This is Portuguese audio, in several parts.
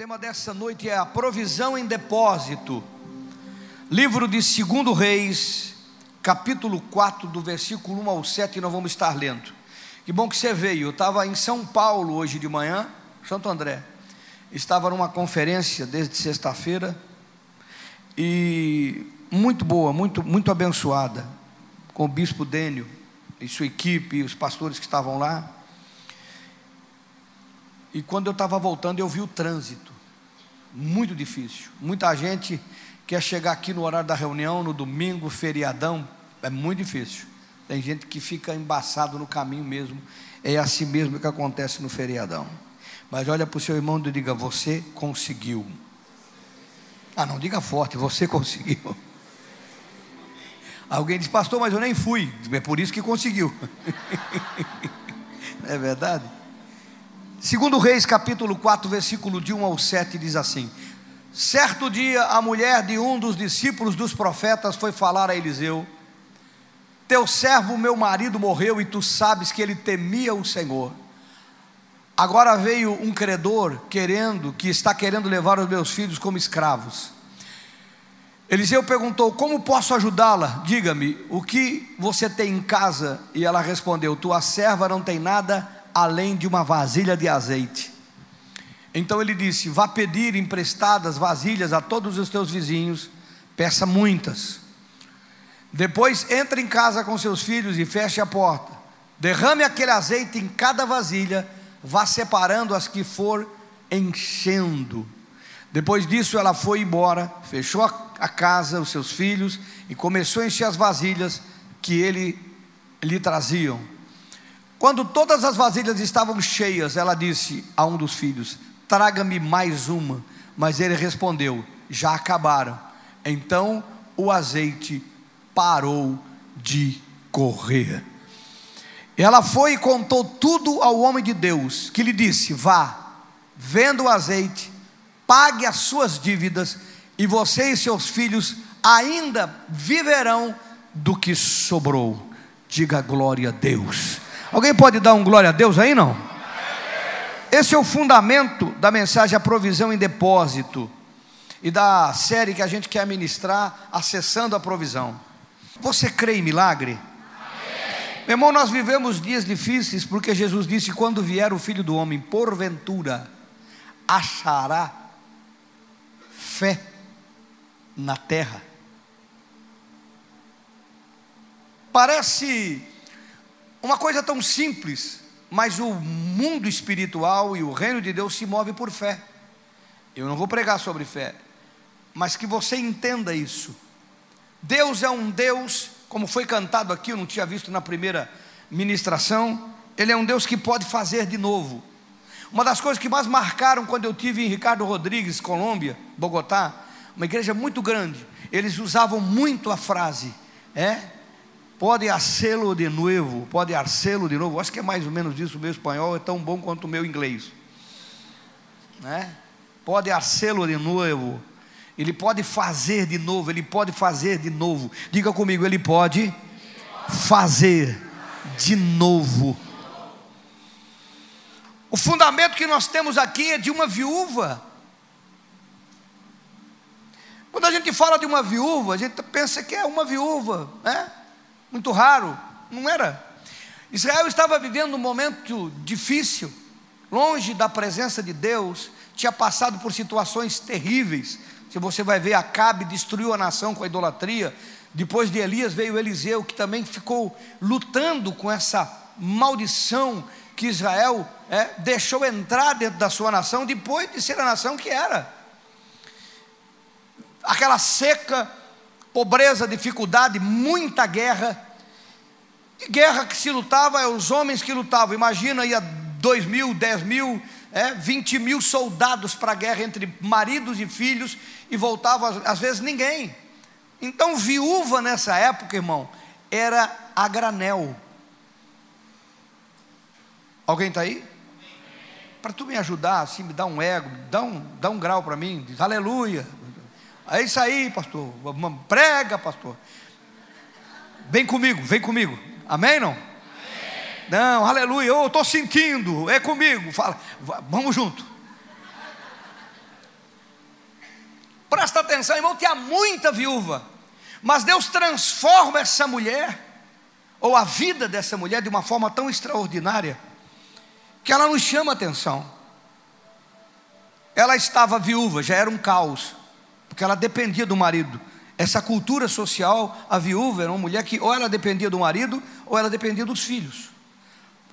tema dessa noite é a provisão em depósito. Livro de 2 Reis, capítulo 4, do versículo 1 ao 7, nós vamos estar lendo. Que bom que você veio. Eu estava em São Paulo hoje de manhã, Santo André. Estava numa conferência desde sexta-feira e muito boa, muito, muito abençoada, com o bispo Dênio e sua equipe, os pastores que estavam lá. E quando eu estava voltando, eu vi o trânsito. Muito difícil. Muita gente quer chegar aqui no horário da reunião, no domingo, feriadão. É muito difícil. Tem gente que fica embaçado no caminho mesmo. É assim mesmo que acontece no feriadão. Mas olha para o seu irmão e diga: Você conseguiu. Ah, não, diga forte: Você conseguiu. Alguém diz, pastor, mas eu nem fui. É por isso que conseguiu. é verdade? Segundo Reis, capítulo 4, versículo de 1 ao 7, diz assim: Certo dia, a mulher de um dos discípulos dos profetas foi falar a Eliseu: Teu servo, meu marido, morreu e tu sabes que ele temia o Senhor. Agora veio um credor querendo, que está querendo levar os meus filhos como escravos. Eliseu perguntou: Como posso ajudá-la? Diga-me, o que você tem em casa? E ela respondeu: Tua serva não tem nada além de uma vasilha de azeite. Então ele disse: Vá pedir emprestadas vasilhas a todos os teus vizinhos, peça muitas. Depois entre em casa com seus filhos e feche a porta. Derrame aquele azeite em cada vasilha, vá separando as que for enchendo. Depois disso, ela foi embora, fechou a casa, os seus filhos, e começou a encher as vasilhas que ele lhe traziam. Quando todas as vasilhas estavam cheias, ela disse a um dos filhos: Traga-me mais uma. Mas ele respondeu: Já acabaram. Então o azeite parou de correr. Ela foi e contou tudo ao homem de Deus, que lhe disse: Vá, venda o azeite, pague as suas dívidas, e você e seus filhos ainda viverão do que sobrou. Diga glória a Deus. Alguém pode dar um glória a Deus aí não? Esse é o fundamento da mensagem A Provisão em Depósito e da série que a gente quer ministrar, Acessando a Provisão. Você crê em milagre? Amém. Meu irmão, nós vivemos dias difíceis porque Jesus disse: quando vier o filho do homem, porventura, achará fé na terra. Parece uma coisa tão simples, mas o mundo espiritual e o reino de Deus se move por fé. Eu não vou pregar sobre fé, mas que você entenda isso. Deus é um Deus, como foi cantado aqui, eu não tinha visto na primeira ministração, Ele é um Deus que pode fazer de novo. Uma das coisas que mais marcaram quando eu tive em Ricardo Rodrigues, Colômbia, Bogotá, uma igreja muito grande, eles usavam muito a frase, é, Pode hacê-lo de novo, pode hacê-lo de novo. Acho que é mais ou menos isso. O meu espanhol é tão bom quanto o meu inglês. Né? Pode hacê-lo de novo. Ele pode fazer de novo. Ele pode fazer de novo. Diga comigo, ele pode fazer de novo. O fundamento que nós temos aqui é de uma viúva. Quando a gente fala de uma viúva, a gente pensa que é uma viúva, né? Muito raro, não era. Israel estava vivendo um momento difícil, longe da presença de Deus, tinha passado por situações terríveis. Se você vai ver, Acabe destruiu a nação com a idolatria. Depois de Elias veio Eliseu, que também ficou lutando com essa maldição que Israel é, deixou entrar dentro da sua nação, depois de ser a nação que era. Aquela seca, pobreza, dificuldade, muita guerra. E guerra que se lutava é os homens que lutavam. Imagina, ia dois mil, dez mil, é, 20 mil soldados para a guerra entre maridos e filhos e voltava às vezes ninguém. Então, viúva nessa época, irmão, era a granel. Alguém está aí? Para tu me ajudar, assim, me dá um ego, dá um, dá um grau para mim, diz aleluia, é isso aí, pastor. Prega, pastor. Vem comigo, vem comigo. Amém, não? Não, aleluia. Eu estou sentindo. É comigo. Fala, vamos junto. atenção, irmão, tinha muita viúva, mas Deus transforma essa mulher, ou a vida dessa mulher, de uma forma tão extraordinária, que ela nos chama atenção. Ela estava viúva, já era um caos, porque ela dependia do marido. Essa cultura social, a viúva era uma mulher que ou ela dependia do marido, ou ela dependia dos filhos.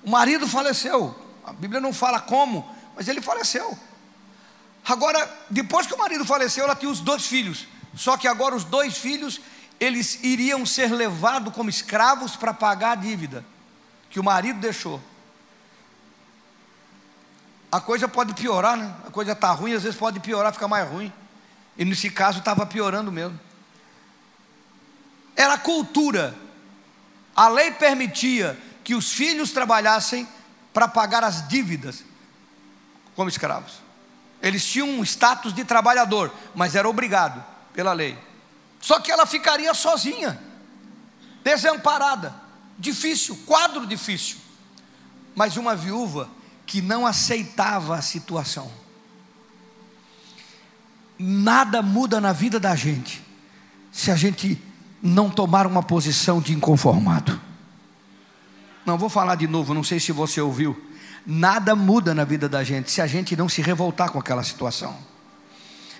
O marido faleceu, a Bíblia não fala como, mas ele faleceu. Agora, depois que o marido faleceu, ela tinha os dois filhos. Só que agora os dois filhos, eles iriam ser levados como escravos para pagar a dívida que o marido deixou. A coisa pode piorar, né? A coisa está ruim, às vezes pode piorar, ficar mais ruim. E nesse caso estava piorando mesmo. Era cultura. A lei permitia que os filhos trabalhassem para pagar as dívidas como escravos. Eles tinham um status de trabalhador, mas era obrigado pela lei. Só que ela ficaria sozinha, desamparada, difícil, quadro difícil. Mas uma viúva que não aceitava a situação. Nada muda na vida da gente se a gente não tomar uma posição de inconformado. Não vou falar de novo, não sei se você ouviu. Nada muda na vida da gente se a gente não se revoltar com aquela situação.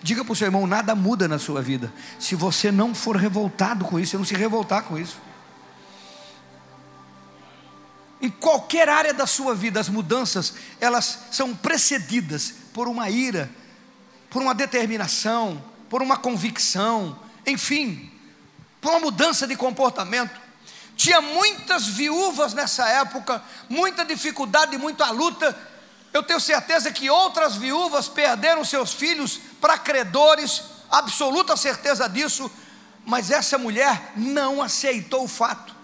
Diga para o seu irmão: nada muda na sua vida se você não for revoltado com isso, se não se revoltar com isso. Em qualquer área da sua vida, as mudanças, elas são precedidas por uma ira, por uma determinação, por uma convicção, enfim, por uma mudança de comportamento. Tinha muitas viúvas nessa época, muita dificuldade, muita luta. Eu tenho certeza que outras viúvas perderam seus filhos para credores, absoluta certeza disso, mas essa mulher não aceitou o fato.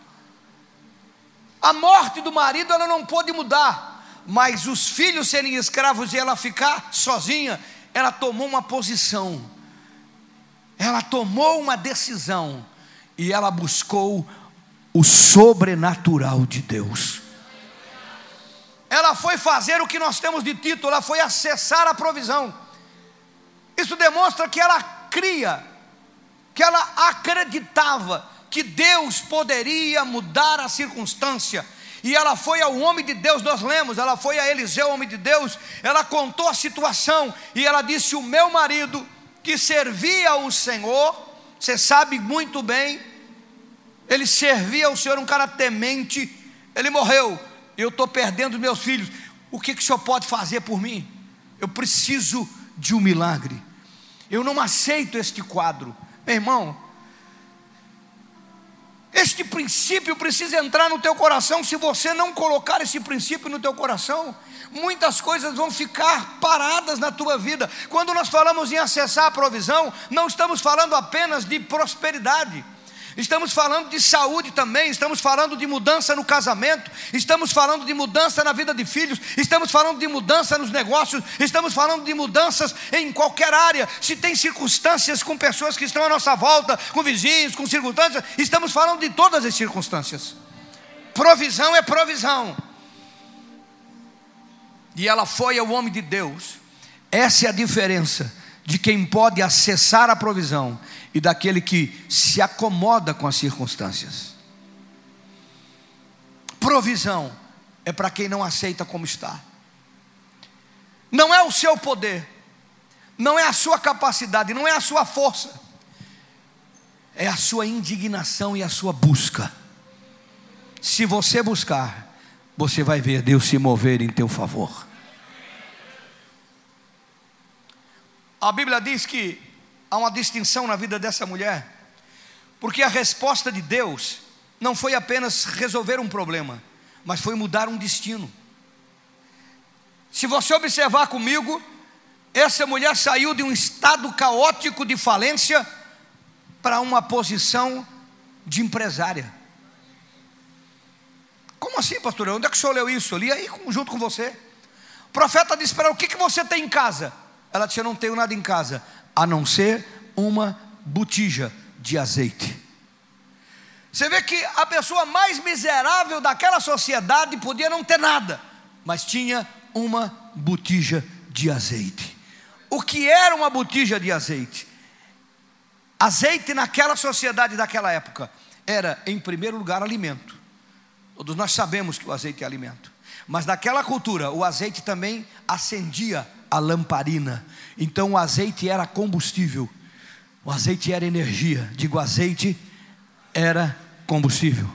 A morte do marido ela não pôde mudar, mas os filhos serem escravos e ela ficar sozinha, ela tomou uma posição, ela tomou uma decisão e ela buscou o sobrenatural de Deus. Ela foi fazer o que nós temos de título, ela foi acessar a provisão. Isso demonstra que ela cria, que ela acreditava que Deus poderia mudar a circunstância. E ela foi ao homem de Deus, nós lemos, ela foi a Eliseu, homem de Deus, ela contou a situação e ela disse: O meu marido que servia o Senhor, você sabe muito bem, ele servia ao Senhor, um cara temente, ele morreu, eu estou perdendo meus filhos. O que, que o Senhor pode fazer por mim? Eu preciso de um milagre. Eu não aceito este quadro. Meu irmão, este princípio precisa entrar no teu coração. Se você não colocar esse princípio no teu coração, muitas coisas vão ficar paradas na tua vida. Quando nós falamos em acessar a provisão, não estamos falando apenas de prosperidade. Estamos falando de saúde também, estamos falando de mudança no casamento, estamos falando de mudança na vida de filhos, estamos falando de mudança nos negócios, estamos falando de mudanças em qualquer área. Se tem circunstâncias com pessoas que estão à nossa volta, com vizinhos, com circunstâncias, estamos falando de todas as circunstâncias. Provisão é provisão. E ela foi ao homem de Deus. Essa é a diferença de quem pode acessar a provisão e daquele que se acomoda com as circunstâncias. Provisão é para quem não aceita como está. Não é o seu poder, não é a sua capacidade, não é a sua força, é a sua indignação e a sua busca. Se você buscar, você vai ver Deus se mover em teu favor. A Bíblia diz que há uma distinção na vida dessa mulher, porque a resposta de Deus não foi apenas resolver um problema, mas foi mudar um destino. Se você observar comigo, essa mulher saiu de um estado caótico de falência para uma posição de empresária. Como assim, pastor? Onde é que o senhor leu isso? Eu li aí junto com você. O profeta disse para ela: O que, que você tem em casa? Ela disse: Eu não tenho nada em casa a não ser uma botija de azeite. Você vê que a pessoa mais miserável daquela sociedade podia não ter nada, mas tinha uma botija de azeite. O que era uma botija de azeite? Azeite naquela sociedade daquela época era, em primeiro lugar, alimento. Todos nós sabemos que o azeite é alimento. Mas naquela cultura, o azeite também acendia a lamparina. Então o azeite era combustível. O azeite era energia. Digo, azeite era combustível.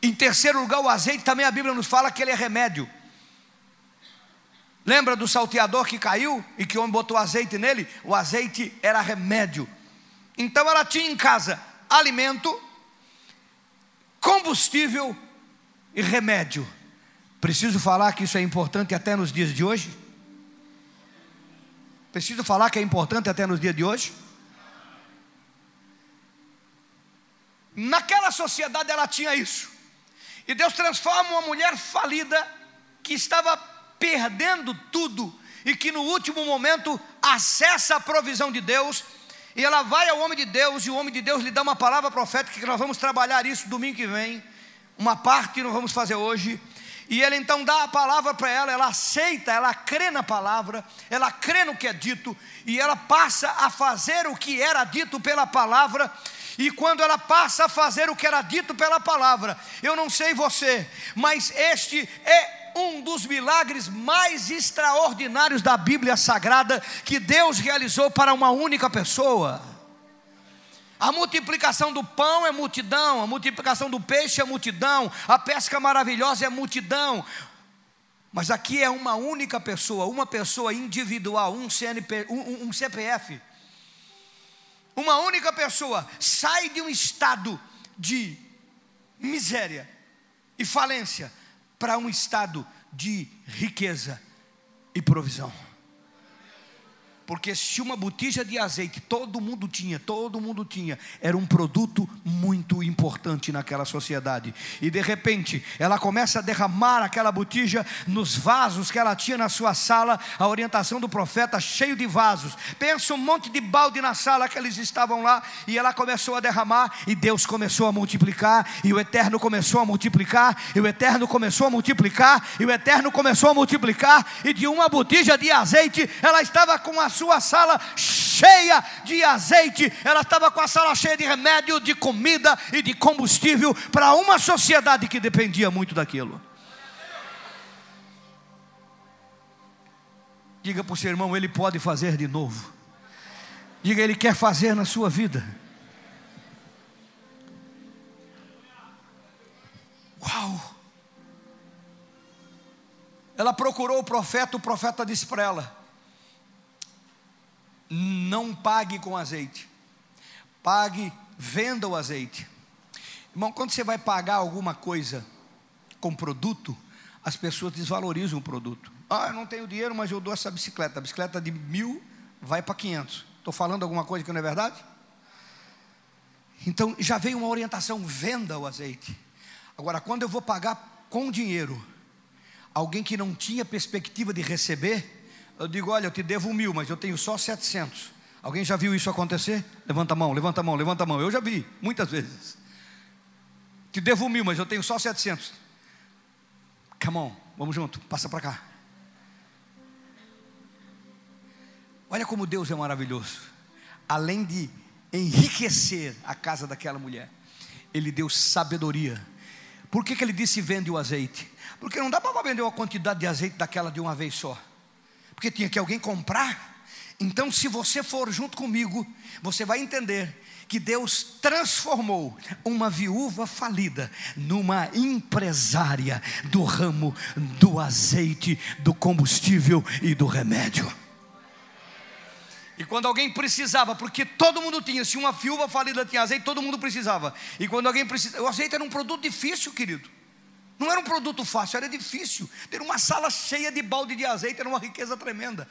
Em terceiro lugar, o azeite também a Bíblia nos fala que ele é remédio. Lembra do salteador que caiu e que o homem botou azeite nele? O azeite era remédio. Então ela tinha em casa alimento, combustível e remédio. Preciso falar que isso é importante até nos dias de hoje? Preciso falar que é importante até nos dias de hoje? Naquela sociedade ela tinha isso. E Deus transforma uma mulher falida que estava perdendo tudo e que no último momento acessa a provisão de Deus. E ela vai ao homem de Deus, e o homem de Deus lhe dá uma palavra profética, que nós vamos trabalhar isso domingo que vem. Uma parte nós vamos fazer hoje. E ele então dá a palavra para ela, ela aceita, ela crê na palavra, ela crê no que é dito, e ela passa a fazer o que era dito pela palavra, e quando ela passa a fazer o que era dito pela palavra, eu não sei você, mas este é um dos milagres mais extraordinários da Bíblia Sagrada que Deus realizou para uma única pessoa. A multiplicação do pão é multidão, a multiplicação do peixe é multidão, a pesca maravilhosa é multidão. Mas aqui é uma única pessoa, uma pessoa individual, um, CNP, um, um CPF uma única pessoa sai de um estado de miséria e falência para um estado de riqueza e provisão. Porque se uma botija de azeite todo mundo tinha, todo mundo tinha, era um produto muito importante naquela sociedade. E de repente, ela começa a derramar aquela botija nos vasos que ela tinha na sua sala, a orientação do profeta cheio de vasos. Pensa um monte de balde na sala que eles estavam lá, e ela começou a derramar, e Deus começou a multiplicar, e o Eterno começou a multiplicar, e o Eterno começou a multiplicar, e o Eterno começou a multiplicar, e de uma botija de azeite, ela estava com a sua sala cheia de azeite, ela estava com a sala cheia de remédio, de comida e de combustível para uma sociedade que dependia muito daquilo. Diga para o seu irmão, ele pode fazer de novo. Diga, ele quer fazer na sua vida. Uau! Ela procurou o profeta, o profeta disse para ela: não pague com azeite, pague, venda o azeite. Irmão, quando você vai pagar alguma coisa com produto, as pessoas desvalorizam o produto. Ah, eu não tenho dinheiro, mas eu dou essa bicicleta. A bicicleta de mil vai para 500. Estou falando alguma coisa que não é verdade? Então já veio uma orientação: venda o azeite. Agora, quando eu vou pagar com dinheiro, alguém que não tinha perspectiva de receber, eu digo: Olha, eu te devo mil, mas eu tenho só 700. Alguém já viu isso acontecer? Levanta a mão, levanta a mão, levanta a mão. Eu já vi, muitas vezes. Te devo mil, mas eu tenho só 700. Come on, vamos junto, passa para cá. Olha como Deus é maravilhoso. Além de enriquecer a casa daquela mulher, Ele deu sabedoria. Por que, que ele disse vende o azeite? Porque não dá para vender uma quantidade de azeite daquela de uma vez só porque tinha que alguém comprar. Então, se você for junto comigo, você vai entender que Deus transformou uma viúva falida numa empresária do ramo do azeite, do combustível e do remédio. E quando alguém precisava, porque todo mundo tinha, se uma viúva falida tinha azeite, todo mundo precisava. E quando alguém precisava, o azeite era um produto difícil, querido. Não era um produto fácil, era difícil. Ter uma sala cheia de balde de azeite era uma riqueza tremenda.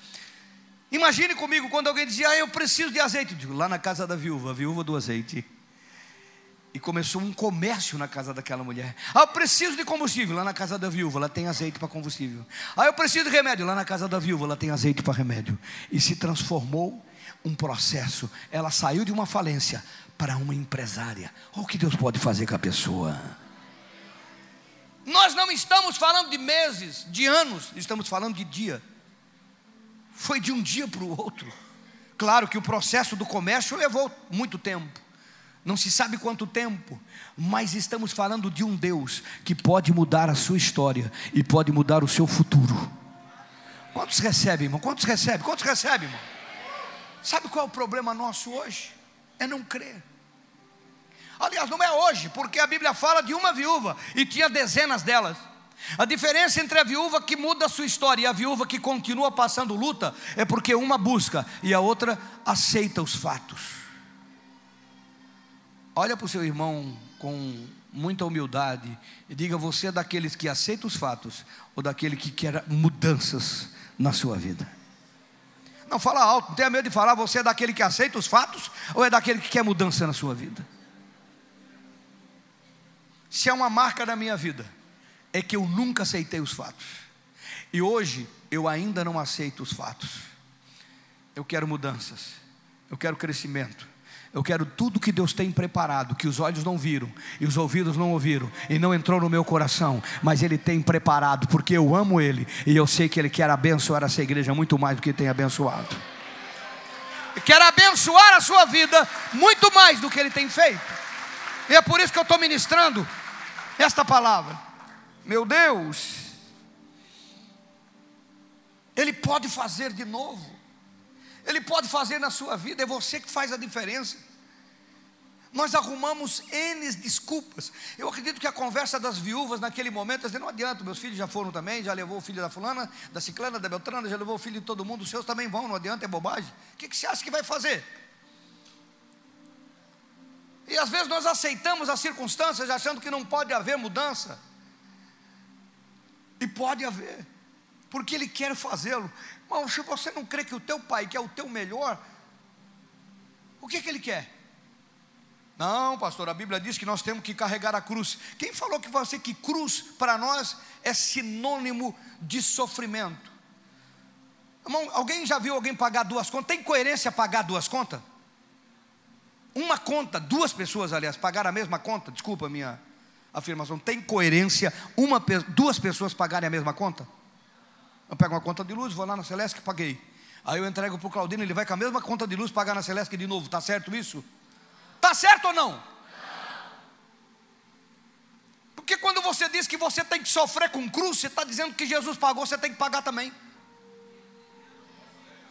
Imagine comigo quando alguém dizia, ah, eu preciso de azeite. Eu digo, lá na casa da viúva, a viúva do azeite. E começou um comércio na casa daquela mulher. Ah, eu preciso de combustível. Lá na casa da viúva, ela tem azeite para combustível. Ah, eu preciso de remédio. Lá na casa da viúva, ela tem azeite para remédio. E se transformou um processo. Ela saiu de uma falência para uma empresária. Olha o que Deus pode fazer com a pessoa. Nós não estamos falando de meses, de anos, estamos falando de dia. Foi de um dia para o outro. Claro que o processo do comércio levou muito tempo, não se sabe quanto tempo, mas estamos falando de um Deus que pode mudar a sua história e pode mudar o seu futuro. Quantos recebem, irmão? Quantos recebem? Quantos recebem, irmão? Sabe qual é o problema nosso hoje? É não crer. Aliás, não é hoje, porque a Bíblia fala de uma viúva e tinha dezenas delas. A diferença entre a viúva que muda a sua história e a viúva que continua passando luta é porque uma busca e a outra aceita os fatos. Olha para o seu irmão com muita humildade e diga: você é daqueles que aceita os fatos ou daquele que quer mudanças na sua vida? Não fala alto, não tenha medo de falar. Você é daquele que aceita os fatos ou é daquele que quer mudança na sua vida? Se é uma marca da minha vida é que eu nunca aceitei os fatos. E hoje eu ainda não aceito os fatos. Eu quero mudanças. Eu quero crescimento. Eu quero tudo que Deus tem preparado, que os olhos não viram e os ouvidos não ouviram e não entrou no meu coração, mas Ele tem preparado, porque eu amo Ele e eu sei que Ele quer abençoar essa igreja muito mais do que tem abençoado. Quer abençoar a sua vida muito mais do que Ele tem feito. E é por isso que eu estou ministrando esta palavra. Meu Deus, Ele pode fazer de novo, Ele pode fazer na sua vida, é você que faz a diferença. Nós arrumamos N desculpas. Eu acredito que a conversa das viúvas naquele momento, dizendo, não adianta, meus filhos já foram também, já levou o filho da fulana, da ciclana, da beltrana, já levou o filho de todo mundo, os seus também vão, não adianta, é bobagem. O que, que você acha que vai fazer? E às vezes nós aceitamos as circunstâncias achando que não pode haver mudança. E pode haver, porque Ele quer fazê-lo. Mas se você não crê que o teu pai quer o teu melhor, o que, que Ele quer? Não, pastor, a Bíblia diz que nós temos que carregar a cruz. Quem falou que você que cruz para nós é sinônimo de sofrimento? Irmão, alguém já viu alguém pagar duas contas? Tem coerência pagar duas contas? Uma conta, duas pessoas, aliás, pagaram a mesma conta? Desculpa a minha afirmação. Tem coerência uma, duas pessoas pagarem a mesma conta? Eu pego uma conta de luz, vou lá na Celeste que paguei. Aí eu entrego para o Claudino, ele vai com a mesma conta de luz pagar na Celeste de novo. Está certo isso? Está certo ou não? Porque quando você diz que você tem que sofrer com cruz, você está dizendo que Jesus pagou, você tem que pagar também.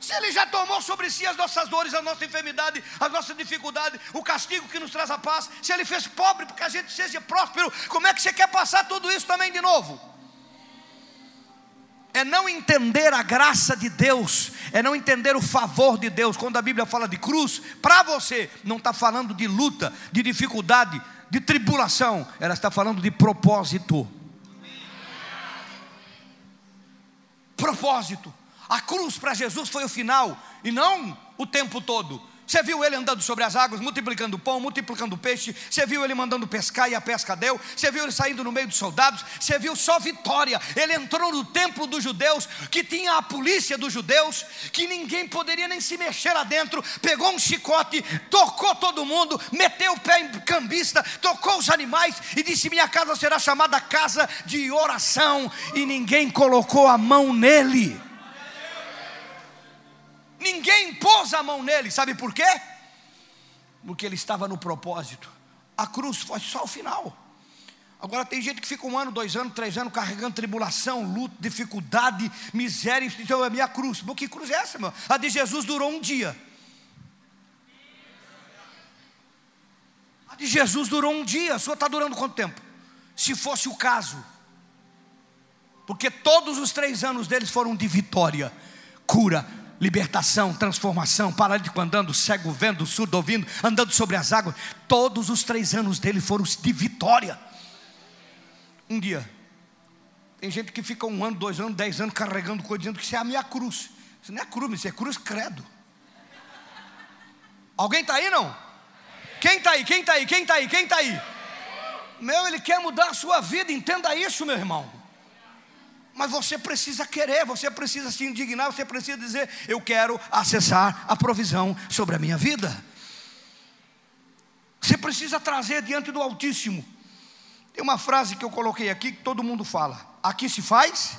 Se Ele já tomou sobre si as nossas dores, a nossa enfermidade, a nossa dificuldade, o castigo que nos traz a paz, se Ele fez pobre para que a gente seja próspero, como é que você quer passar tudo isso também de novo? É não entender a graça de Deus, é não entender o favor de Deus. Quando a Bíblia fala de cruz, para você, não está falando de luta, de dificuldade, de tribulação, ela está falando de propósito. Propósito. A cruz para Jesus foi o final e não o tempo todo. Você viu ele andando sobre as águas, multiplicando pão, multiplicando peixe. Você viu ele mandando pescar e a pesca deu. Você viu ele saindo no meio dos soldados. Você viu só vitória. Ele entrou no templo dos judeus, que tinha a polícia dos judeus, que ninguém poderia nem se mexer lá dentro. Pegou um chicote, tocou todo mundo, meteu o pé em cambista, tocou os animais e disse: Minha casa será chamada casa de oração. E ninguém colocou a mão nele. Ninguém pôs a mão nele, sabe por quê? Porque ele estava no propósito. A cruz foi só o final. Agora tem gente que fica um ano, dois anos, três anos carregando tribulação, luta, dificuldade, miséria. Então é minha cruz. Mas que cruz é essa, meu? A de Jesus durou um dia. A de Jesus durou um dia. A sua está durando quanto tempo? Se fosse o caso. Porque todos os três anos deles foram de vitória, cura, libertação, transformação, paralítico andando, cego vendo, surdo ouvindo, andando sobre as águas. Todos os três anos dele foram de vitória. Um dia, tem gente que fica um ano, dois anos, dez anos carregando coisa, dizendo que isso é a minha cruz. Isso não é cruz, isso é cruz credo. Alguém está aí não? Quem está aí? Quem está aí? Quem está aí? Quem está aí? Meu, ele quer mudar a sua vida, entenda isso, meu irmão. Mas você precisa querer, você precisa se indignar, você precisa dizer: Eu quero acessar a provisão sobre a minha vida. Você precisa trazer diante do Altíssimo. Tem uma frase que eu coloquei aqui que todo mundo fala: Aqui se faz?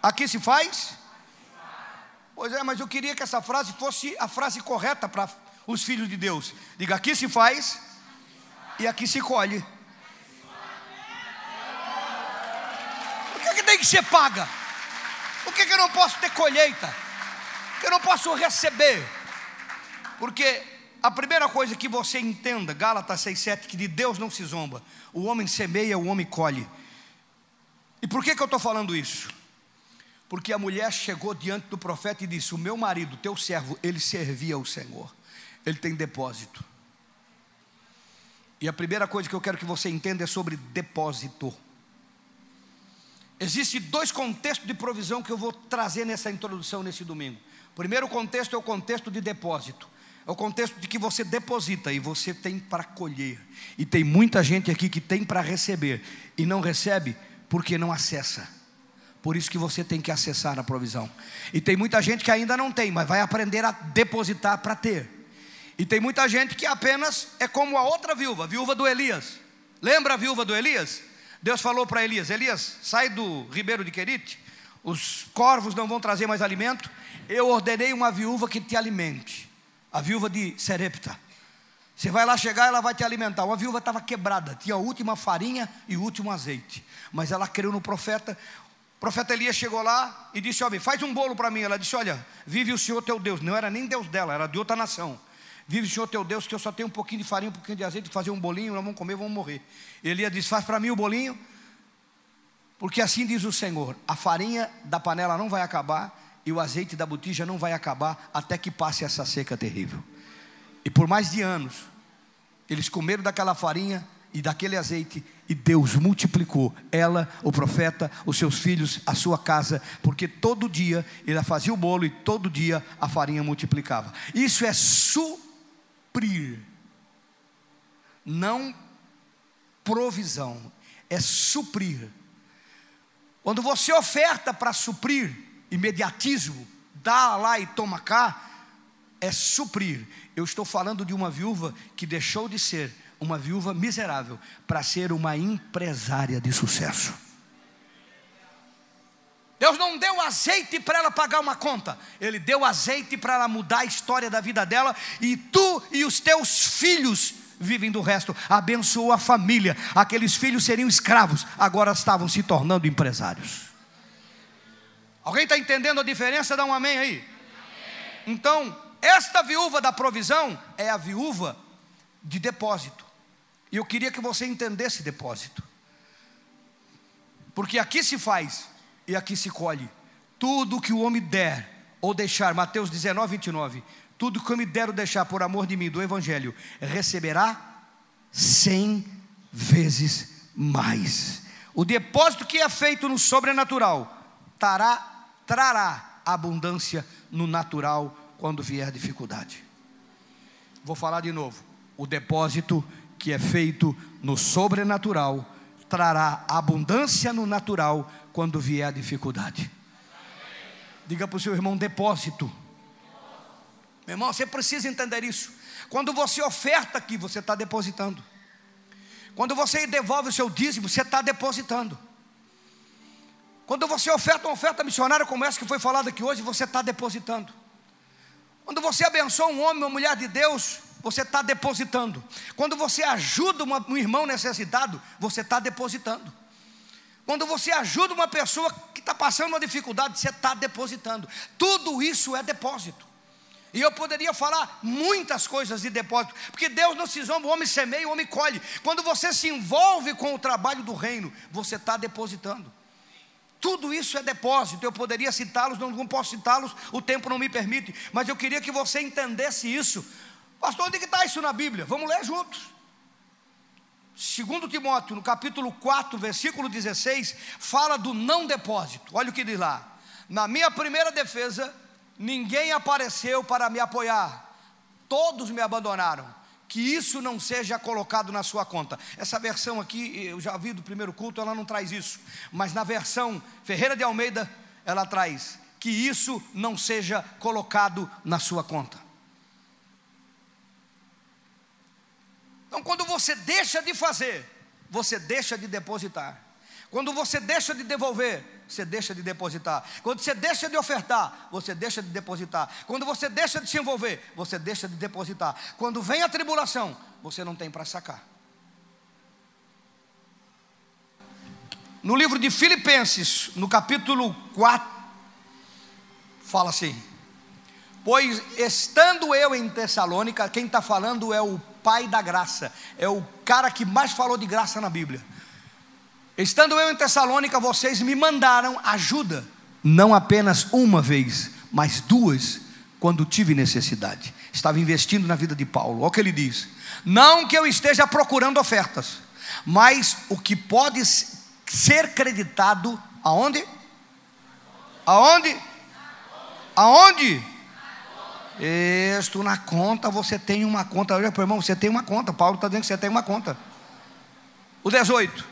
Aqui se faz? Pois é, mas eu queria que essa frase fosse a frase correta para os filhos de Deus. Diga: aqui se faz e aqui se colhe. Que, ser paga? Por que, que eu não posso ter colheita? Por que eu não posso receber? Porque a primeira coisa que você entenda, Gálatas 6,7, que de Deus não se zomba. O homem semeia, o homem colhe. E por que, que eu estou falando isso? Porque a mulher chegou diante do profeta e disse: O meu marido, teu servo, ele servia ao Senhor, ele tem depósito. E a primeira coisa que eu quero que você entenda é sobre depósito. Existem dois contextos de provisão que eu vou trazer nessa introdução nesse domingo. O primeiro contexto é o contexto de depósito. É o contexto de que você deposita e você tem para colher. E tem muita gente aqui que tem para receber e não recebe porque não acessa. Por isso que você tem que acessar a provisão. E tem muita gente que ainda não tem, mas vai aprender a depositar para ter. E tem muita gente que apenas é como a outra viúva, a viúva do Elias. Lembra a viúva do Elias? Deus falou para Elias: Elias, sai do ribeiro de Querite, os corvos não vão trazer mais alimento. Eu ordenei uma viúva que te alimente a viúva de Serepta. Você vai lá chegar, ela vai te alimentar. Uma viúva estava quebrada, tinha a última farinha e o último azeite. Mas ela creu no profeta. O profeta Elias chegou lá e disse: Olha, faz um bolo para mim. Ela disse: Olha, vive o Senhor teu Deus. Não era nem Deus dela, era de outra nação. Vive Senhor teu Deus, que eu só tenho um pouquinho de farinha, um pouquinho de azeite, fazer um bolinho, nós vamos comer, vamos morrer. Elias disse: Faz para mim o bolinho, porque assim diz o Senhor: a farinha da panela não vai acabar, e o azeite da botija não vai acabar até que passe essa seca terrível. E por mais de anos, eles comeram daquela farinha e daquele azeite, e Deus multiplicou ela, o profeta, os seus filhos, a sua casa, porque todo dia ele fazia o bolo e todo dia a farinha multiplicava. Isso é suprir, não provisão, é suprir. Quando você oferta para suprir, imediatismo, dá lá e toma cá, é suprir. Eu estou falando de uma viúva que deixou de ser uma viúva miserável para ser uma empresária de sucesso. Deus não deu azeite para ela pagar uma conta, Ele deu azeite para ela mudar a história da vida dela, e tu e os teus filhos vivem do resto. Abençoou a família, aqueles filhos seriam escravos, agora estavam se tornando empresários. Alguém está entendendo a diferença? Dá um amém aí. Então, esta viúva da provisão é a viúva de depósito. E eu queria que você entendesse depósito. Porque aqui se faz e aqui se colhe. Tudo que o homem der ou deixar, Mateus 19, 29. Tudo que o homem der ou deixar por amor de mim, do Evangelho, receberá cem vezes mais. O depósito que é feito no sobrenatural tará trará abundância no natural quando vier dificuldade. Vou falar de novo. O depósito que é feito no sobrenatural trará abundância no natural quando vier a dificuldade. Diga para o seu irmão: depósito. Meu irmão, você precisa entender isso. Quando você oferta aqui, você está depositando. Quando você devolve o seu dízimo, você está depositando. Quando você oferta uma oferta missionária como essa que foi falada aqui hoje, você está depositando. Quando você abençoa um homem, uma mulher de Deus, você está depositando. Quando você ajuda uma, um irmão necessitado, você está depositando. Quando você ajuda uma pessoa que está passando uma dificuldade, você está depositando. Tudo isso é depósito. E eu poderia falar muitas coisas de depósito, porque Deus não se zomba, o homem semeia, o homem colhe. Quando você se envolve com o trabalho do reino, você está depositando. Tudo isso é depósito. Eu poderia citá-los, não, não posso citá-los, o tempo não me permite. Mas eu queria que você entendesse isso. Pastor, onde está isso na Bíblia? Vamos ler juntos. Segundo Timóteo, no capítulo 4, versículo 16, fala do não depósito. Olha o que diz lá. Na minha primeira defesa, ninguém apareceu para me apoiar. Todos me abandonaram que isso não seja colocado na sua conta. Essa versão aqui, eu já vi do primeiro culto, ela não traz isso, mas na versão Ferreira de Almeida, ela traz que isso não seja colocado na sua conta. Então, quando você deixa de fazer, você deixa de depositar. Quando você deixa de devolver, você deixa de depositar. Quando você deixa de ofertar, você deixa de depositar. Quando você deixa de se envolver, você deixa de depositar. Quando vem a tribulação, você não tem para sacar. No livro de Filipenses, no capítulo 4, fala assim: Pois estando eu em Tessalônica, quem está falando é o pai da graça, é o cara que mais falou de graça na Bíblia. Estando eu em Tessalônica, vocês me mandaram ajuda, não apenas uma vez, mas duas, quando tive necessidade. Estava investindo na vida de Paulo. Olha o que ele diz: Não que eu esteja procurando ofertas, mas o que pode ser creditado aonde? Aonde? Aonde? Isto na conta, você tem uma conta. Olha, irmão, você tem uma conta. Paulo está dizendo que você tem uma conta. O 18.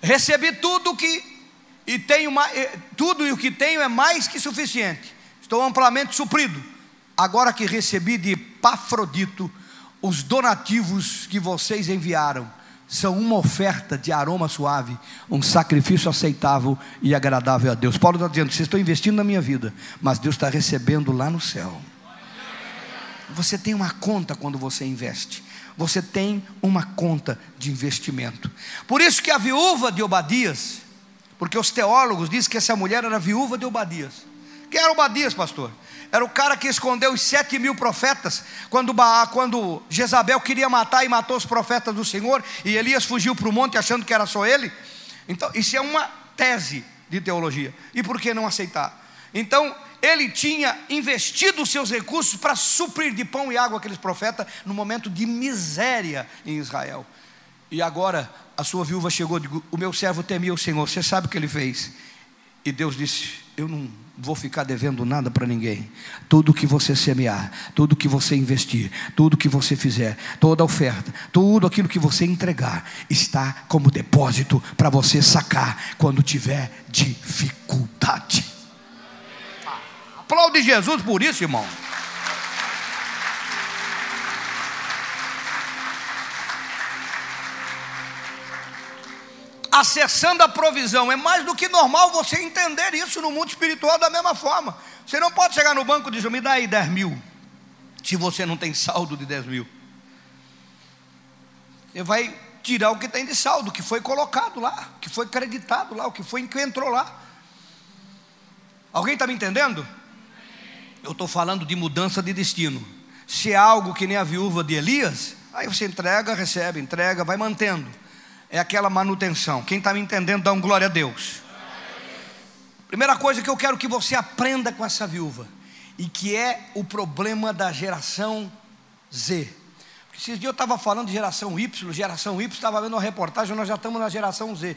Recebi tudo que e tenho tudo e o que tenho é mais que suficiente. Estou amplamente suprido. Agora que recebi de Pafrodito os donativos que vocês enviaram, são uma oferta de aroma suave, um sacrifício aceitável e agradável a Deus. Paulo está dizendo: vocês estão investindo na minha vida, mas Deus está recebendo lá no céu. Você tem uma conta quando você investe você tem uma conta de investimento. Por isso que a viúva de Obadias, porque os teólogos dizem que essa mulher era viúva de Obadias. Quem era Obadias, pastor? Era o cara que escondeu os sete mil profetas, quando, quando Jezabel queria matar e matou os profetas do Senhor, e Elias fugiu para o monte achando que era só ele. Então, isso é uma tese de teologia. E por que não aceitar? Então, ele tinha investido os seus recursos para suprir de pão e água aqueles profetas no momento de miséria em Israel. E agora a sua viúva chegou, digo, o meu servo temia o Senhor, você sabe o que ele fez? E Deus disse: Eu não vou ficar devendo nada para ninguém. Tudo que você semear, tudo que você investir, tudo que você fizer, toda oferta, tudo aquilo que você entregar, está como depósito para você sacar quando tiver dificuldade. Aplaude Jesus por isso, irmão. Acessando a provisão, é mais do que normal você entender isso no mundo espiritual da mesma forma. Você não pode chegar no banco e dizer, me dá aí 10 mil, se você não tem saldo de 10 mil. Você vai tirar o que tem de saldo, que foi colocado lá, que foi creditado lá, o que foi que entrou lá. Alguém está me entendendo? Eu estou falando de mudança de destino. Se é algo que nem a viúva de Elias, aí você entrega, recebe, entrega, vai mantendo. É aquela manutenção. Quem está me entendendo, dá um glória a Deus. Primeira coisa que eu quero que você aprenda com essa viúva, e que é o problema da geração Z. Porque esses dias eu estava falando de geração Y, geração Y, estava vendo uma reportagem, nós já estamos na geração Z.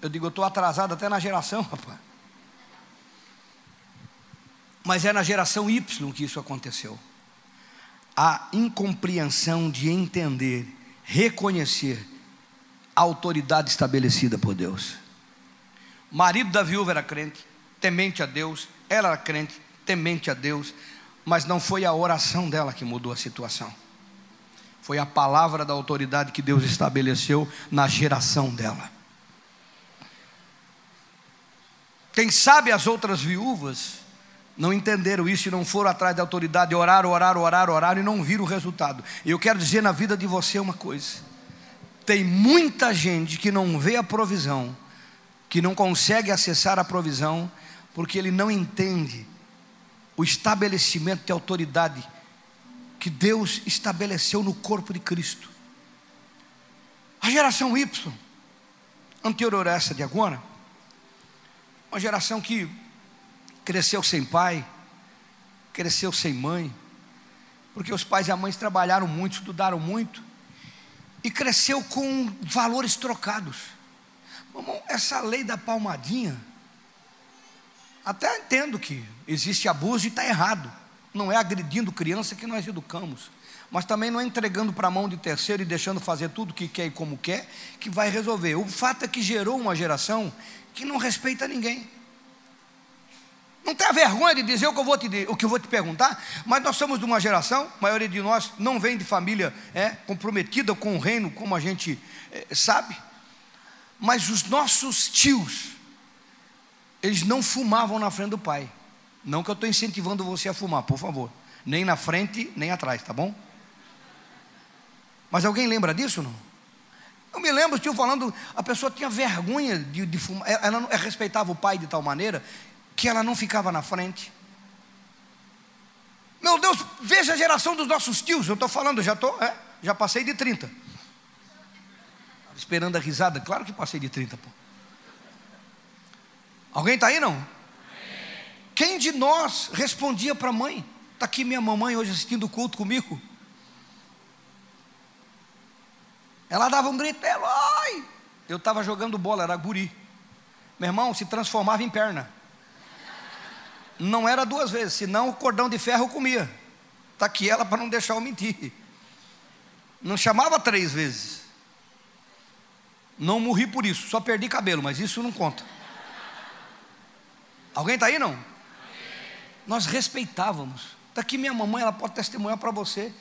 Eu digo, eu estou atrasado até na geração, rapaz. Mas é na geração Y que isso aconteceu. A incompreensão de entender, reconhecer a autoridade estabelecida por Deus. Marido da viúva era crente, temente a Deus, ela era crente, temente a Deus, mas não foi a oração dela que mudou a situação. Foi a palavra da autoridade que Deus estabeleceu na geração dela. Quem sabe as outras viúvas não entenderam isso e não foram atrás da autoridade, oraram, oraram, oraram, oraram e não viram o resultado. E eu quero dizer na vida de você uma coisa: tem muita gente que não vê a provisão, que não consegue acessar a provisão, porque ele não entende o estabelecimento de autoridade que Deus estabeleceu no corpo de Cristo. A geração Y, anterior a essa de agora, uma geração que cresceu sem pai, cresceu sem mãe, porque os pais e as mães trabalharam muito, estudaram muito, e cresceu com valores trocados. Essa lei da palmadinha, até entendo que existe abuso e está errado. Não é agredindo criança que nós educamos, mas também não é entregando para a mão de terceiro e deixando fazer tudo que quer e como quer, que vai resolver. O fato é que gerou uma geração que não respeita ninguém. Não tenha vergonha de dizer o que eu vou te, o que eu vou te perguntar, mas nós somos de uma geração, a maioria de nós não vem de família é, comprometida com o reino, como a gente é, sabe, mas os nossos tios eles não fumavam na frente do pai. Não que eu estou incentivando você a fumar, por favor. Nem na frente, nem atrás, tá bom? Mas alguém lembra disso não? Eu me lembro, tio falando, a pessoa tinha vergonha de, de fumar, ela, ela, respeitava o pai de tal maneira que ela não ficava na frente. Meu Deus, veja a geração dos nossos tios. Eu estou falando, já estou, é, já passei de 30. Esperando a risada, claro que passei de 30, pô. Alguém está aí não? Quem de nós respondia para a mãe? Está aqui minha mamãe hoje assistindo o culto comigo. Ela dava um grito, Eloy! Eu estava jogando bola, era guri. Meu irmão se transformava em perna. Não era duas vezes, senão o cordão de ferro comia. Está aqui ela para não deixar eu mentir. Não chamava três vezes. Não morri por isso, só perdi cabelo, mas isso não conta. Alguém está aí não? Nós respeitávamos. Está aqui minha mamãe, ela pode testemunhar para você.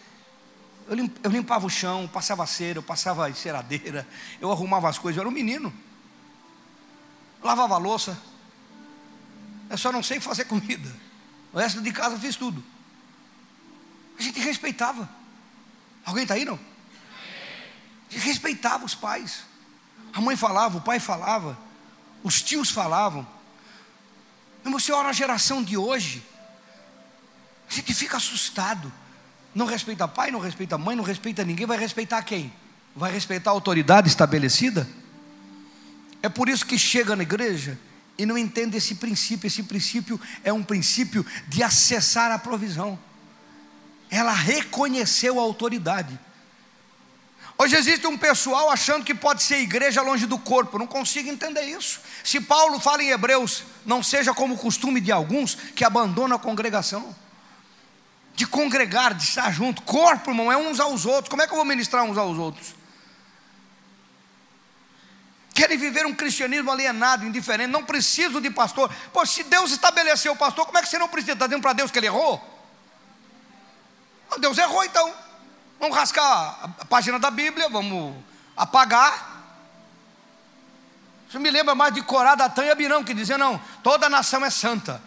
Eu limpava o chão, passava cera, eu passava enceradeira, eu arrumava as coisas, eu era um menino. Lavava a louça. Eu só não sei fazer comida. O resto de casa eu fiz tudo. A gente respeitava. Alguém está aí não? A gente respeitava os pais. A mãe falava, o pai falava, os tios falavam. Mas você olha a geração de hoje, a gente fica assustado. Não respeita pai, não respeita mãe, não respeita ninguém, vai respeitar quem? Vai respeitar a autoridade estabelecida? É por isso que chega na igreja e não entende esse princípio. Esse princípio é um princípio de acessar a provisão. Ela reconheceu a autoridade. Hoje existe um pessoal achando que pode ser igreja longe do corpo, não consigo entender isso. Se Paulo fala em Hebreus, não seja como o costume de alguns que abandonam a congregação de congregar, de estar junto. Corpo, irmão, é uns aos outros. Como é que eu vou ministrar uns aos outros? Querem viver um cristianismo alienado, indiferente, não preciso de pastor. Pô, se Deus estabeleceu o pastor, como é que você não precisa? Está dizendo para Deus que ele errou? Deus errou então. Vamos rascar a página da Bíblia, vamos apagar. Isso me lembra mais de Corá, Datã e Abirão, que diziam: não, toda nação é santa.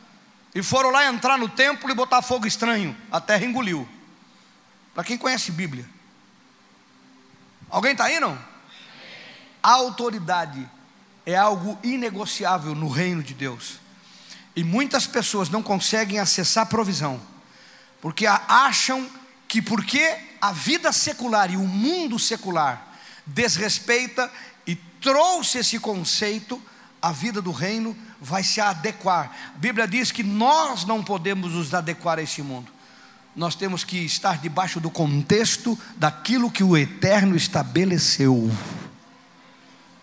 E foram lá entrar no templo e botar fogo estranho. A terra engoliu. Para quem conhece Bíblia. Alguém está aí não? A autoridade é algo inegociável no reino de Deus. E muitas pessoas não conseguem acessar a provisão, porque acham que porque a vida secular e o mundo secular desrespeita e trouxe esse conceito, a vida do reino vai se adequar. A Bíblia diz que nós não podemos nos adequar a esse mundo. Nós temos que estar debaixo do contexto daquilo que o Eterno estabeleceu.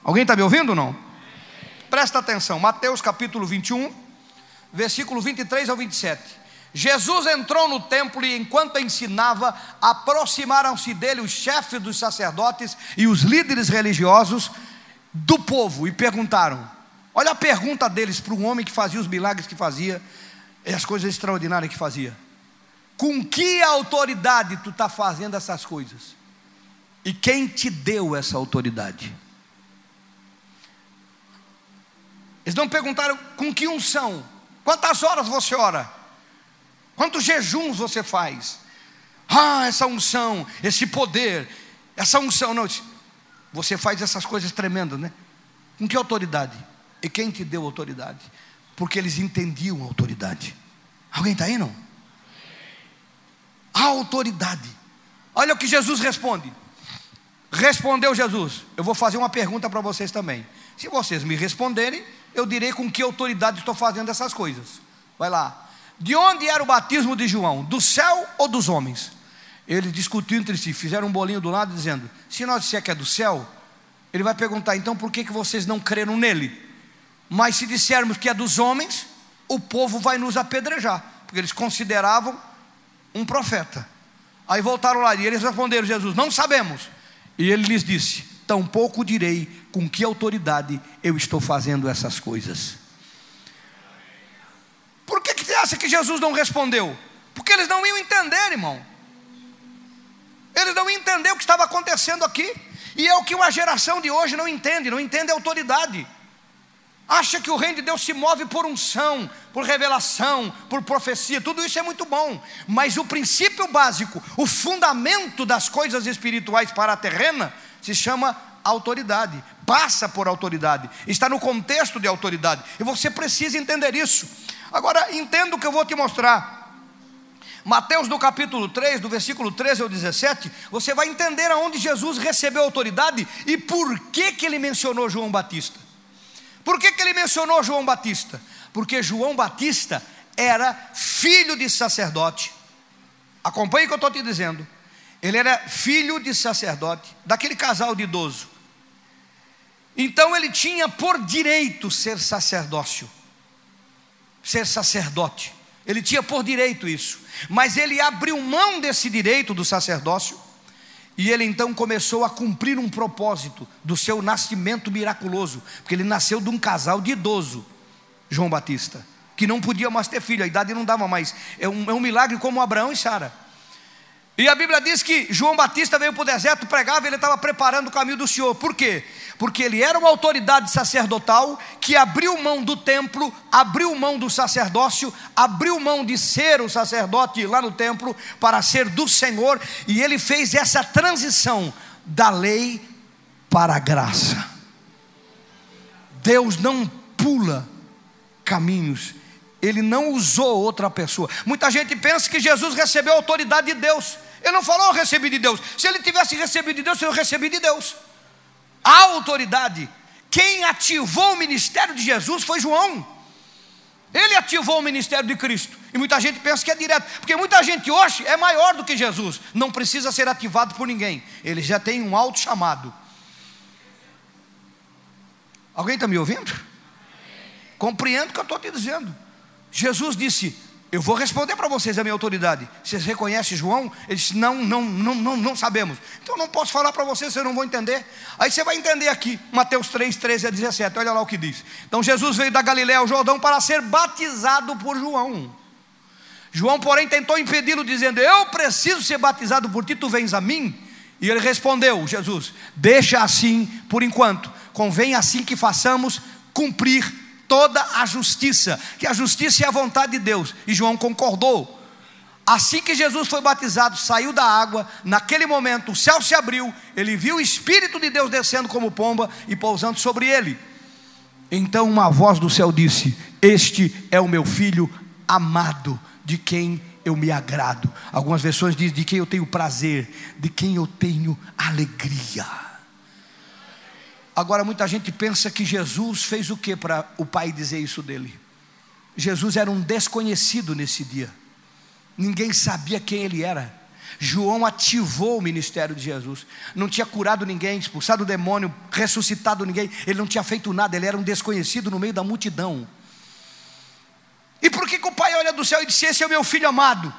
Alguém está me ouvindo ou não? Presta atenção, Mateus capítulo 21, versículo 23 ao 27. Jesus entrou no templo e, enquanto ensinava, aproximaram-se dele os chefes dos sacerdotes e os líderes religiosos do povo e perguntaram: Olha a pergunta deles para um homem que fazia os milagres que fazia e as coisas extraordinárias que fazia. Com que autoridade tu está fazendo essas coisas? E quem te deu essa autoridade? Eles não perguntaram com que unção, quantas horas você ora, quantos jejuns você faz. Ah, essa unção, esse poder, essa unção, não, você faz essas coisas tremendas, né? Com que autoridade? E quem te deu autoridade? Porque eles entendiam a autoridade. Alguém está aí não? A autoridade. Olha o que Jesus responde. Respondeu Jesus. Eu vou fazer uma pergunta para vocês também. Se vocês me responderem, eu direi com que autoridade estou fazendo essas coisas. Vai lá. De onde era o batismo de João? Do céu ou dos homens? Eles discutiram entre si, fizeram um bolinho do lado dizendo: se nós disser que é do céu, ele vai perguntar, então por que, que vocês não creram nele? Mas se dissermos que é dos homens, o povo vai nos apedrejar, porque eles consideravam um profeta. Aí voltaram lá e eles responderam: Jesus, não sabemos. E ele lhes disse: Tampouco direi com que autoridade eu estou fazendo essas coisas. Por que, que você acha que Jesus não respondeu? Porque eles não iam entender, irmão. Eles não iam entender o que estava acontecendo aqui. E é o que uma geração de hoje não entende, não entende a autoridade. acha que o reino de Deus se move por unção, por revelação, por profecia, tudo isso é muito bom, mas o princípio básico, o fundamento das coisas espirituais para a terrena, se chama autoridade, passa por autoridade, está no contexto de autoridade, e você precisa entender isso. Agora, entenda o que eu vou te mostrar. Mateus no capítulo 3, do versículo 13 ao 17, você vai entender aonde Jesus recebeu autoridade e por que, que ele mencionou João Batista. Por que, que ele mencionou João Batista? Porque João Batista era filho de sacerdote. Acompanhe o que eu estou te dizendo. Ele era filho de sacerdote, daquele casal de idoso. Então ele tinha por direito ser sacerdócio, ser sacerdote. Ele tinha por direito isso, mas ele abriu mão desse direito do sacerdócio e ele então começou a cumprir um propósito do seu nascimento miraculoso, porque ele nasceu de um casal de idoso, João Batista, que não podia mais ter filho, a idade não dava mais. É um, é um milagre como Abraão e Sara. E a Bíblia diz que João Batista veio para o deserto, pregava, ele estava preparando o caminho do Senhor. Por quê? Porque ele era uma autoridade sacerdotal que abriu mão do templo, abriu mão do sacerdócio, abriu mão de ser o sacerdote lá no templo para ser do Senhor, e ele fez essa transição da lei para a graça. Deus não pula caminhos, ele não usou outra pessoa. Muita gente pensa que Jesus recebeu a autoridade de Deus. Ele não falou, eu recebi de Deus. Se ele tivesse recebido de Deus, eu recebi de Deus. A autoridade. Quem ativou o ministério de Jesus foi João. Ele ativou o ministério de Cristo. E muita gente pensa que é direto. Porque muita gente hoje é maior do que Jesus. Não precisa ser ativado por ninguém. Ele já tem um alto chamado. Alguém está me ouvindo? Compreendo o que eu estou te dizendo. Jesus disse: eu vou responder para vocês a minha autoridade. Vocês reconhecem João? Ele disse: não, não, não, não, não sabemos. Então não posso falar para vocês, vocês não vão entender. Aí você vai entender aqui, Mateus 3, 13 a 17. Olha lá o que diz. Então Jesus veio da Galiléia ao Jordão para ser batizado por João. João, porém, tentou impedi-lo, dizendo: Eu preciso ser batizado por ti, tu vens a mim? E ele respondeu: Jesus, deixa assim por enquanto, convém assim que façamos cumprir toda a justiça, que a justiça é a vontade de Deus, e João concordou. Assim que Jesus foi batizado, saiu da água, naquele momento o céu se abriu, ele viu o Espírito de Deus descendo como pomba e pousando sobre ele. Então uma voz do céu disse: Este é o meu filho amado, de quem eu me agrado. Algumas versões dizem: De quem eu tenho prazer, de quem eu tenho alegria. Agora, muita gente pensa que Jesus fez o que para o Pai dizer isso dele? Jesus era um desconhecido nesse dia, ninguém sabia quem ele era. João ativou o ministério de Jesus, não tinha curado ninguém, expulsado o demônio, ressuscitado ninguém, ele não tinha feito nada, ele era um desconhecido no meio da multidão. E por que, que o pai olha do céu e disse: Esse é o meu filho amado?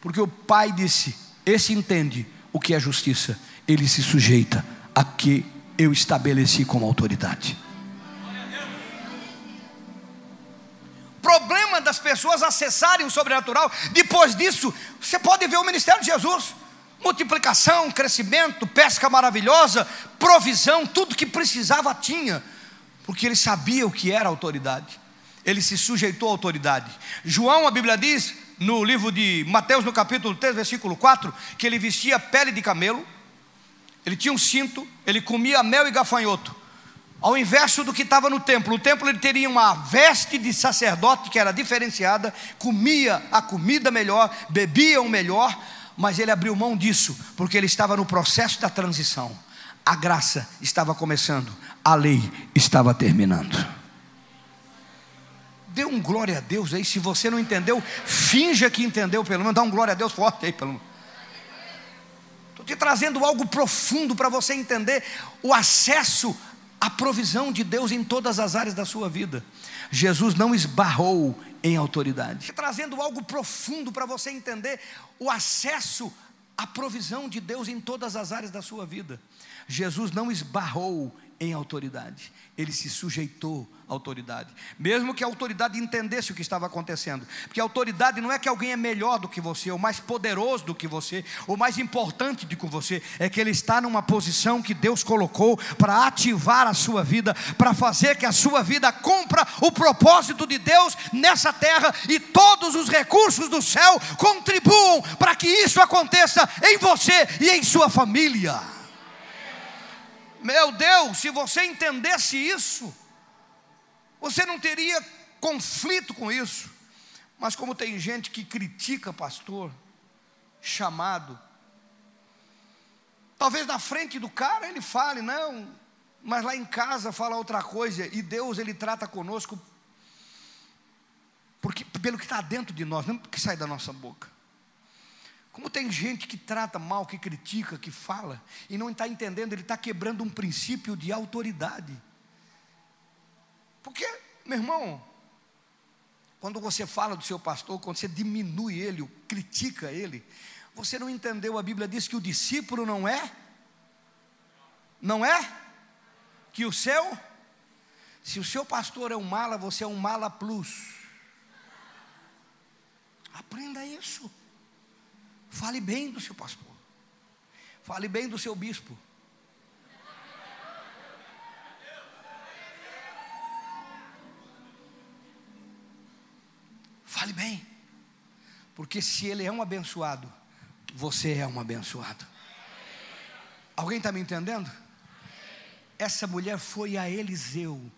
Porque o pai disse: Esse entende o que é justiça, ele se sujeita a que eu estabeleci como autoridade. Problema das pessoas acessarem o sobrenatural, depois disso, você pode ver o ministério de Jesus. Multiplicação, crescimento, pesca maravilhosa, provisão, tudo que precisava tinha, porque ele sabia o que era autoridade, ele se sujeitou à autoridade. João, a Bíblia diz, no livro de Mateus, no capítulo 3, versículo 4, que ele vestia pele de camelo, ele tinha um cinto, ele comia mel e gafanhoto. Ao inverso do que estava no templo, no templo ele teria uma veste de sacerdote que era diferenciada, comia a comida melhor, bebia o melhor, mas ele abriu mão disso, porque ele estava no processo da transição. A graça estava começando, a lei estava terminando. Dê um glória a Deus aí, se você não entendeu, finja que entendeu, pelo menos dá um glória a Deus forte aí, pelo menos te trazendo algo profundo para você entender o acesso à provisão de Deus em todas as áreas da sua vida. Jesus não esbarrou em autoridade. Trazendo algo profundo para você entender o acesso à provisão de Deus em todas as áreas da sua vida. Jesus não esbarrou em autoridade. Ele se sujeitou à autoridade, mesmo que a autoridade entendesse o que estava acontecendo, porque a autoridade não é que alguém é melhor do que você, ou mais poderoso do que você, ou mais importante do que você, é que ele está numa posição que Deus colocou para ativar a sua vida, para fazer que a sua vida cumpra o propósito de Deus nessa terra e todos os recursos do céu contribuam para que isso aconteça em você e em sua família. Meu Deus, se você entendesse isso, você não teria conflito com isso. Mas como tem gente que critica pastor, chamado, talvez na frente do cara ele fale, não, mas lá em casa fala outra coisa, e Deus ele trata conosco porque, pelo que está dentro de nós, não que sai da nossa boca. Como tem gente que trata mal, que critica, que fala, e não está entendendo, ele está quebrando um princípio de autoridade. Porque, meu irmão, quando você fala do seu pastor, quando você diminui ele, critica ele, você não entendeu, a Bíblia diz que o discípulo não é? Não é? Que o seu? Se o seu pastor é um mala, você é um mala plus. Aprenda isso. Fale bem do seu pastor. Fale bem do seu bispo. Fale bem. Porque se ele é um abençoado, você é um abençoado. Alguém está me entendendo? Essa mulher foi a Eliseu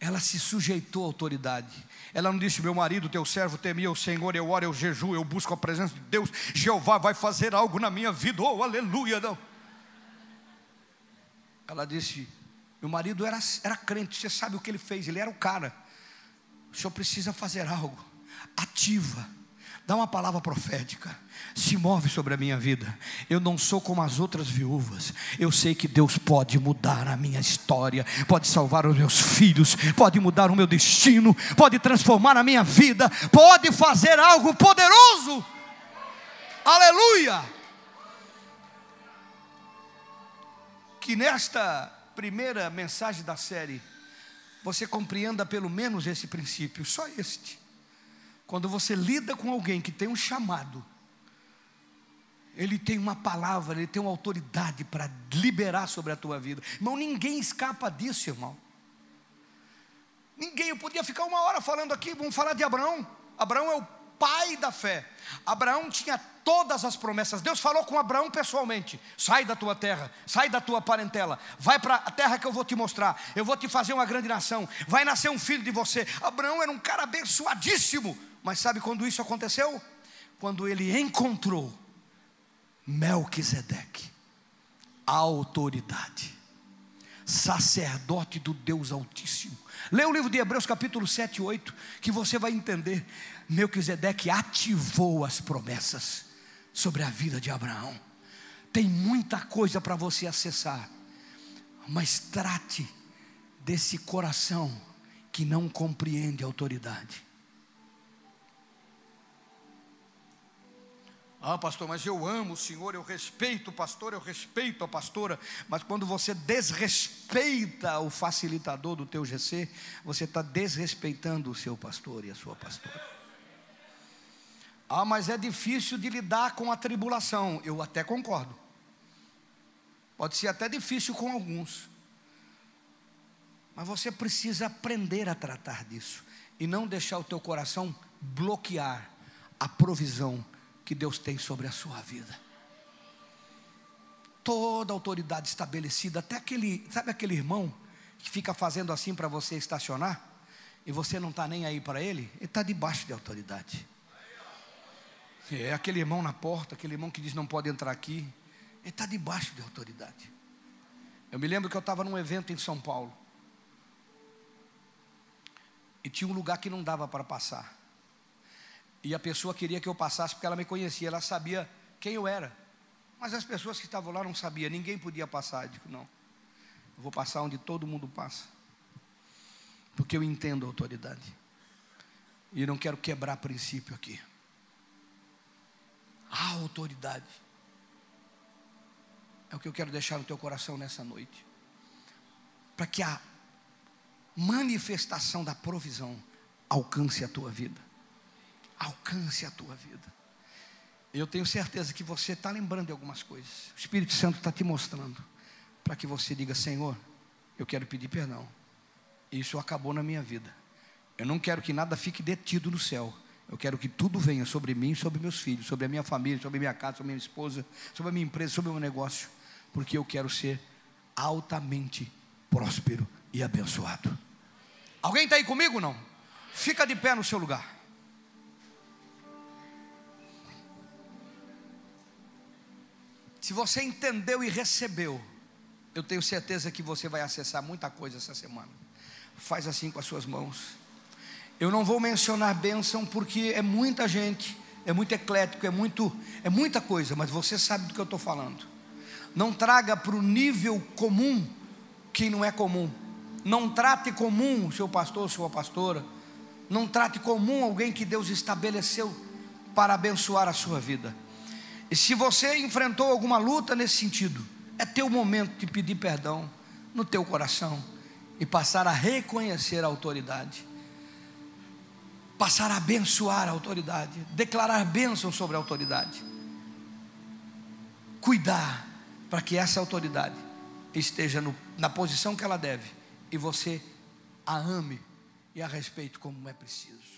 ela se sujeitou à autoridade. Ela não disse: Meu marido, teu servo, temia o Senhor, eu oro, eu jejuo, eu busco a presença de Deus. Jeová vai fazer algo na minha vida, oh aleluia. Não. Ela disse: Meu marido era, era crente, você sabe o que ele fez, ele era o cara. O senhor precisa fazer algo, ativa dá uma palavra profética, se move sobre a minha vida. Eu não sou como as outras viúvas, eu sei que Deus pode mudar a minha história, pode salvar os meus filhos, pode mudar o meu destino, pode transformar a minha vida, pode fazer algo poderoso. Aleluia! Que nesta primeira mensagem da série, você compreenda pelo menos esse princípio, só este quando você lida com alguém que tem um chamado, ele tem uma palavra, ele tem uma autoridade para liberar sobre a tua vida. Irmão, ninguém escapa disso, irmão. Ninguém, eu podia ficar uma hora falando aqui, vamos falar de Abraão. Abraão é o pai da fé. Abraão tinha todas as promessas. Deus falou com Abraão pessoalmente: sai da tua terra, sai da tua parentela, vai para a terra que eu vou te mostrar. Eu vou te fazer uma grande nação. Vai nascer um filho de você. Abraão era um cara abençoadíssimo. Mas sabe quando isso aconteceu? Quando ele encontrou Melquisedeque, a autoridade, sacerdote do Deus Altíssimo. Lê o livro de Hebreus capítulo 7 e 8, que você vai entender. Melquisedeque ativou as promessas sobre a vida de Abraão. Tem muita coisa para você acessar, mas trate desse coração que não compreende a autoridade. Ah, pastor, mas eu amo o Senhor, eu respeito o pastor, eu respeito a pastora, mas quando você desrespeita o facilitador do teu GC, você está desrespeitando o seu pastor e a sua pastora. Ah, mas é difícil de lidar com a tribulação. Eu até concordo. Pode ser até difícil com alguns. Mas você precisa aprender a tratar disso e não deixar o teu coração bloquear a provisão que Deus tem sobre a sua vida. Toda autoridade estabelecida, até aquele, sabe aquele irmão que fica fazendo assim para você estacionar e você não está nem aí para ele, ele está debaixo de autoridade. É aquele irmão na porta, aquele irmão que diz não pode entrar aqui, ele está debaixo de autoridade. Eu me lembro que eu estava num evento em São Paulo e tinha um lugar que não dava para passar. E a pessoa queria que eu passasse porque ela me conhecia, ela sabia quem eu era. Mas as pessoas que estavam lá não sabiam, ninguém podia passar. Eu digo, não, eu vou passar onde todo mundo passa. Porque eu entendo a autoridade. E não quero quebrar princípio aqui. A autoridade. É o que eu quero deixar no teu coração nessa noite. para que a manifestação da provisão alcance a tua vida. Alcance a tua vida. Eu tenho certeza que você está lembrando de algumas coisas. O Espírito Santo está te mostrando. Para que você diga, Senhor, eu quero pedir perdão. Isso acabou na minha vida. Eu não quero que nada fique detido no céu. Eu quero que tudo venha sobre mim, sobre meus filhos, sobre a minha família, sobre a minha casa, sobre a minha esposa, sobre a minha empresa, sobre o meu negócio. Porque eu quero ser altamente próspero e abençoado. Alguém está aí comigo não? Fica de pé no seu lugar. Se você entendeu e recebeu, eu tenho certeza que você vai acessar muita coisa essa semana. Faz assim com as suas mãos. Eu não vou mencionar bênção porque é muita gente, é muito eclético, é muito, é muita coisa, mas você sabe do que eu estou falando. Não traga para o nível comum quem não é comum. Não trate comum o seu pastor, sua pastora. Não trate comum alguém que Deus estabeleceu para abençoar a sua vida. E se você enfrentou alguma luta nesse sentido, é teu momento de pedir perdão no teu coração e passar a reconhecer a autoridade. Passar a abençoar a autoridade, declarar bênção sobre a autoridade. Cuidar para que essa autoridade esteja no, na posição que ela deve e você a ame e a respeite como é preciso.